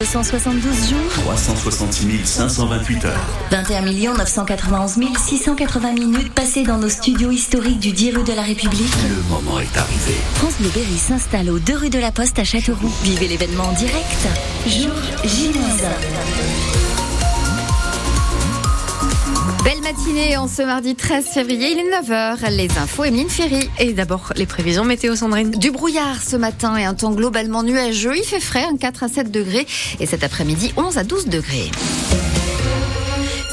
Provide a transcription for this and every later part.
272 jours, 366 528 heures. 21 991 680 minutes passées dans nos studios historiques du 10 rue de la République. Le moment est arrivé. France Bleu Berry s'installe aux 2 rue de la Poste à Châteauroux. Vivez l'événement en direct. Jour j Belle matinée en ce mardi 13 février, il est 9h. Les infos, Emeline Ferry. Et d'abord, les prévisions météo, Sandrine. Du brouillard ce matin et un temps globalement nuageux. Il fait frais, un 4 à 7 degrés. Et cet après-midi, 11 à 12 degrés.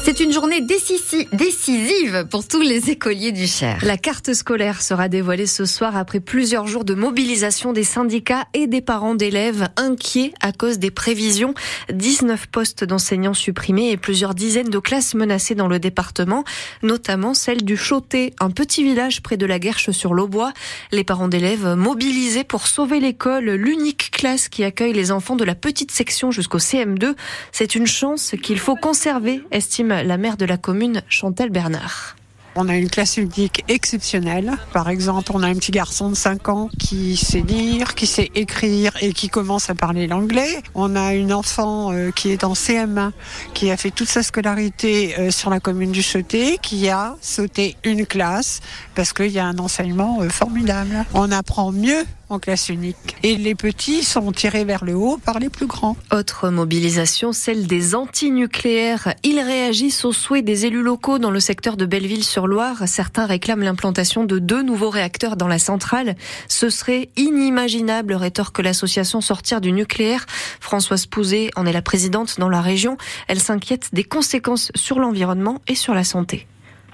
C'est une journée décisive pour tous les écoliers du Cher. La carte scolaire sera dévoilée ce soir après plusieurs jours de mobilisation des syndicats et des parents d'élèves inquiets à cause des prévisions. 19 postes d'enseignants supprimés et plusieurs dizaines de classes menacées dans le département, notamment celle du Chauté, un petit village près de la Guerche sur l'Aubois. Les parents d'élèves mobilisés pour sauver l'école, l'unique classe qui accueille les enfants de la petite section jusqu'au CM2. C'est une chance qu'il faut conserver, estime la maire de la commune, Chantal Bernard. On a une classe unique exceptionnelle. Par exemple, on a un petit garçon de 5 ans qui sait lire, qui sait écrire et qui commence à parler l'anglais. On a une enfant euh, qui est en CM1, qui a fait toute sa scolarité euh, sur la commune du Chauté, qui a sauté une classe parce qu'il y a un enseignement euh, formidable. On apprend mieux en classe unique. Et les petits sont tirés vers le haut par les plus grands. Autre mobilisation, celle des antinucléaires. Ils réagissent aux souhaits des élus locaux dans le secteur de Belleville-sur-Loire. Certains réclament l'implantation de deux nouveaux réacteurs dans la centrale. Ce serait inimaginable, rétorque l'association Sortir du nucléaire. Françoise Pouzet en est la présidente dans la région. Elle s'inquiète des conséquences sur l'environnement et sur la santé.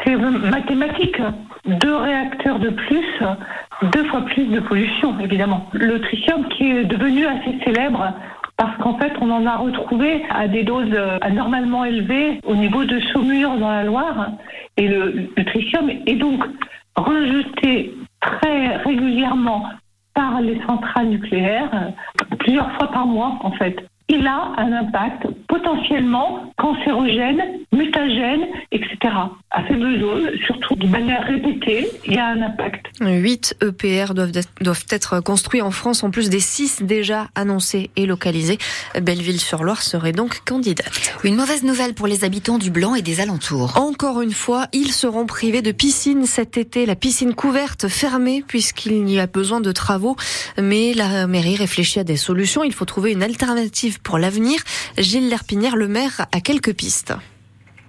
C'est mathématique. Deux réacteurs de plus, deux fois plus de pollution, évidemment. Le tritium qui est devenu assez célèbre parce qu'en fait, on en a retrouvé à des doses anormalement élevées au niveau de Saumur dans la Loire. Et le, le tritium est donc rejeté très régulièrement par les centrales nucléaires, plusieurs fois par mois en fait il a un impact potentiellement cancérogène, mutagène, etc. À faible dose, surtout de manière répétée, il y a un impact. 8 EPR doivent, doivent être construits en France, en plus des 6 déjà annoncés et localisés. Belleville-sur-Loire serait donc candidate. Une mauvaise nouvelle pour les habitants du Blanc et des alentours. Encore une fois, ils seront privés de piscine cet été. La piscine couverte fermée puisqu'il y a besoin de travaux. Mais la mairie réfléchit à des solutions. Il faut trouver une alternative pour l'avenir. Gilles Le maire, a quelques pistes.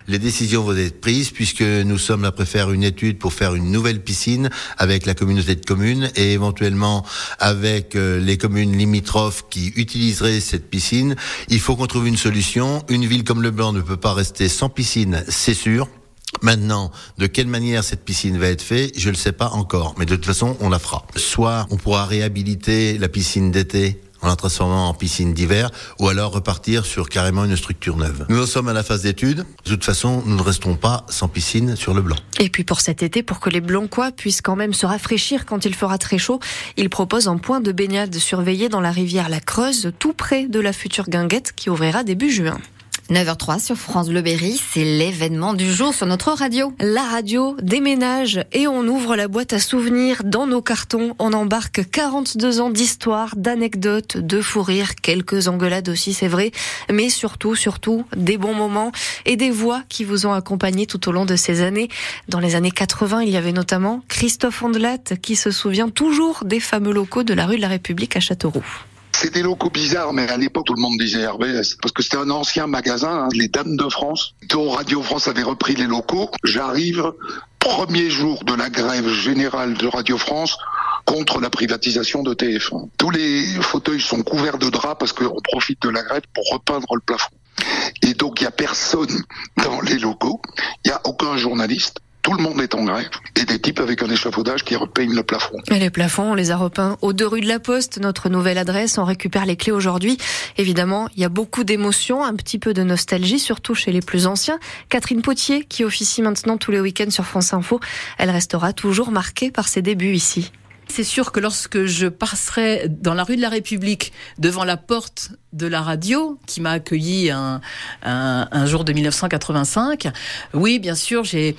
Les décisions vont être prises puisque nous sommes après faire une étude pour faire une nouvelle piscine avec la communauté de communes et éventuellement avec euh, les communes limitrophes qui utiliseraient cette piscine. Il faut qu'on trouve une solution. Une ville comme Le Blanc ne peut pas rester sans piscine, c'est sûr. Maintenant, de quelle manière cette piscine va être faite, je ne le sais pas encore, mais de toute façon, on la fera. Soit on pourra réhabiliter la piscine d'été en la transformant en piscine d'hiver, ou alors repartir sur carrément une structure neuve. Nous en sommes à la phase d'étude. De toute façon, nous ne resterons pas sans piscine sur le blanc. Et puis pour cet été, pour que les Blancois puissent quand même se rafraîchir quand il fera très chaud, il propose un point de baignade surveillé dans la rivière La Creuse, tout près de la future guinguette qui ouvrira début juin. 9h03 sur France Bleu Berry, c'est l'événement du jour sur notre radio. La radio déménage et on ouvre la boîte à souvenirs dans nos cartons. On embarque 42 ans d'histoire, d'anecdotes, de fou rires, quelques engueulades aussi, c'est vrai, mais surtout, surtout, des bons moments et des voix qui vous ont accompagné tout au long de ces années. Dans les années 80, il y avait notamment Christophe Ondelat qui se souvient toujours des fameux locaux de la rue de la République à Châteauroux. C'est des locaux bizarres, mais à l'époque, tout le monde disait RBS. Parce que c'était un ancien magasin, hein, les Dames de France, dont Radio France avait repris les locaux. J'arrive, premier jour de la grève générale de Radio France, contre la privatisation de TF1. Tous les fauteuils sont couverts de draps parce qu'on profite de la grève pour repeindre le plafond. Et donc, il n'y a personne dans les locaux, il n'y a aucun journaliste tout le monde est en grève et des types avec un échafaudage qui repeignent le plafond. Et les plafonds, on les a repeints aux deux rues de la Poste, notre nouvelle adresse. On récupère les clés aujourd'hui. Évidemment, il y a beaucoup d'émotions, un petit peu de nostalgie, surtout chez les plus anciens. Catherine Potier, qui officie maintenant tous les week-ends sur France Info, elle restera toujours marquée par ses débuts ici. C'est sûr que lorsque je passerai dans la rue de la République devant la porte de la radio qui m'a accueilli un, jour de 1985, oui, bien sûr, j'ai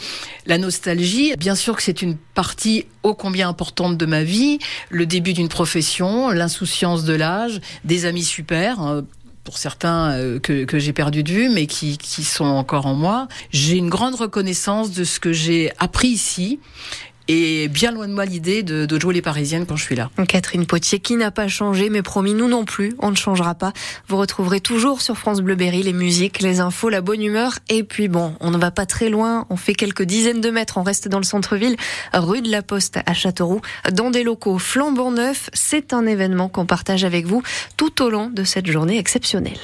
la nostalgie. Bien sûr que c'est une partie ô combien importante de ma vie, le début d'une profession, l'insouciance de l'âge, des amis super. Euh, pour certains euh, que, j'ai perdu de vue, mais qui sont encore en moi. J'ai une grande reconnaissance de ce que j'ai appris ici et bien loin de moi l'idée de, de, jouer les Parisiennes quand je suis là. Catherine Potier qui n'a pas changé, mais promis, nous non plus, on ne changera pas. Vous retrouverez toujours sur France Bleu Berry les musiques, les infos, la bonne humeur. Et puis bon, on ne va pas très loin, on fait quelques dizaines de mètres, on reste dans le centre-ville, rue de la Poste à Châteauroux, dans des locaux flambant neufs. C'est un événement qu'on partage avec vous tout au long de cette journée exceptionnelle.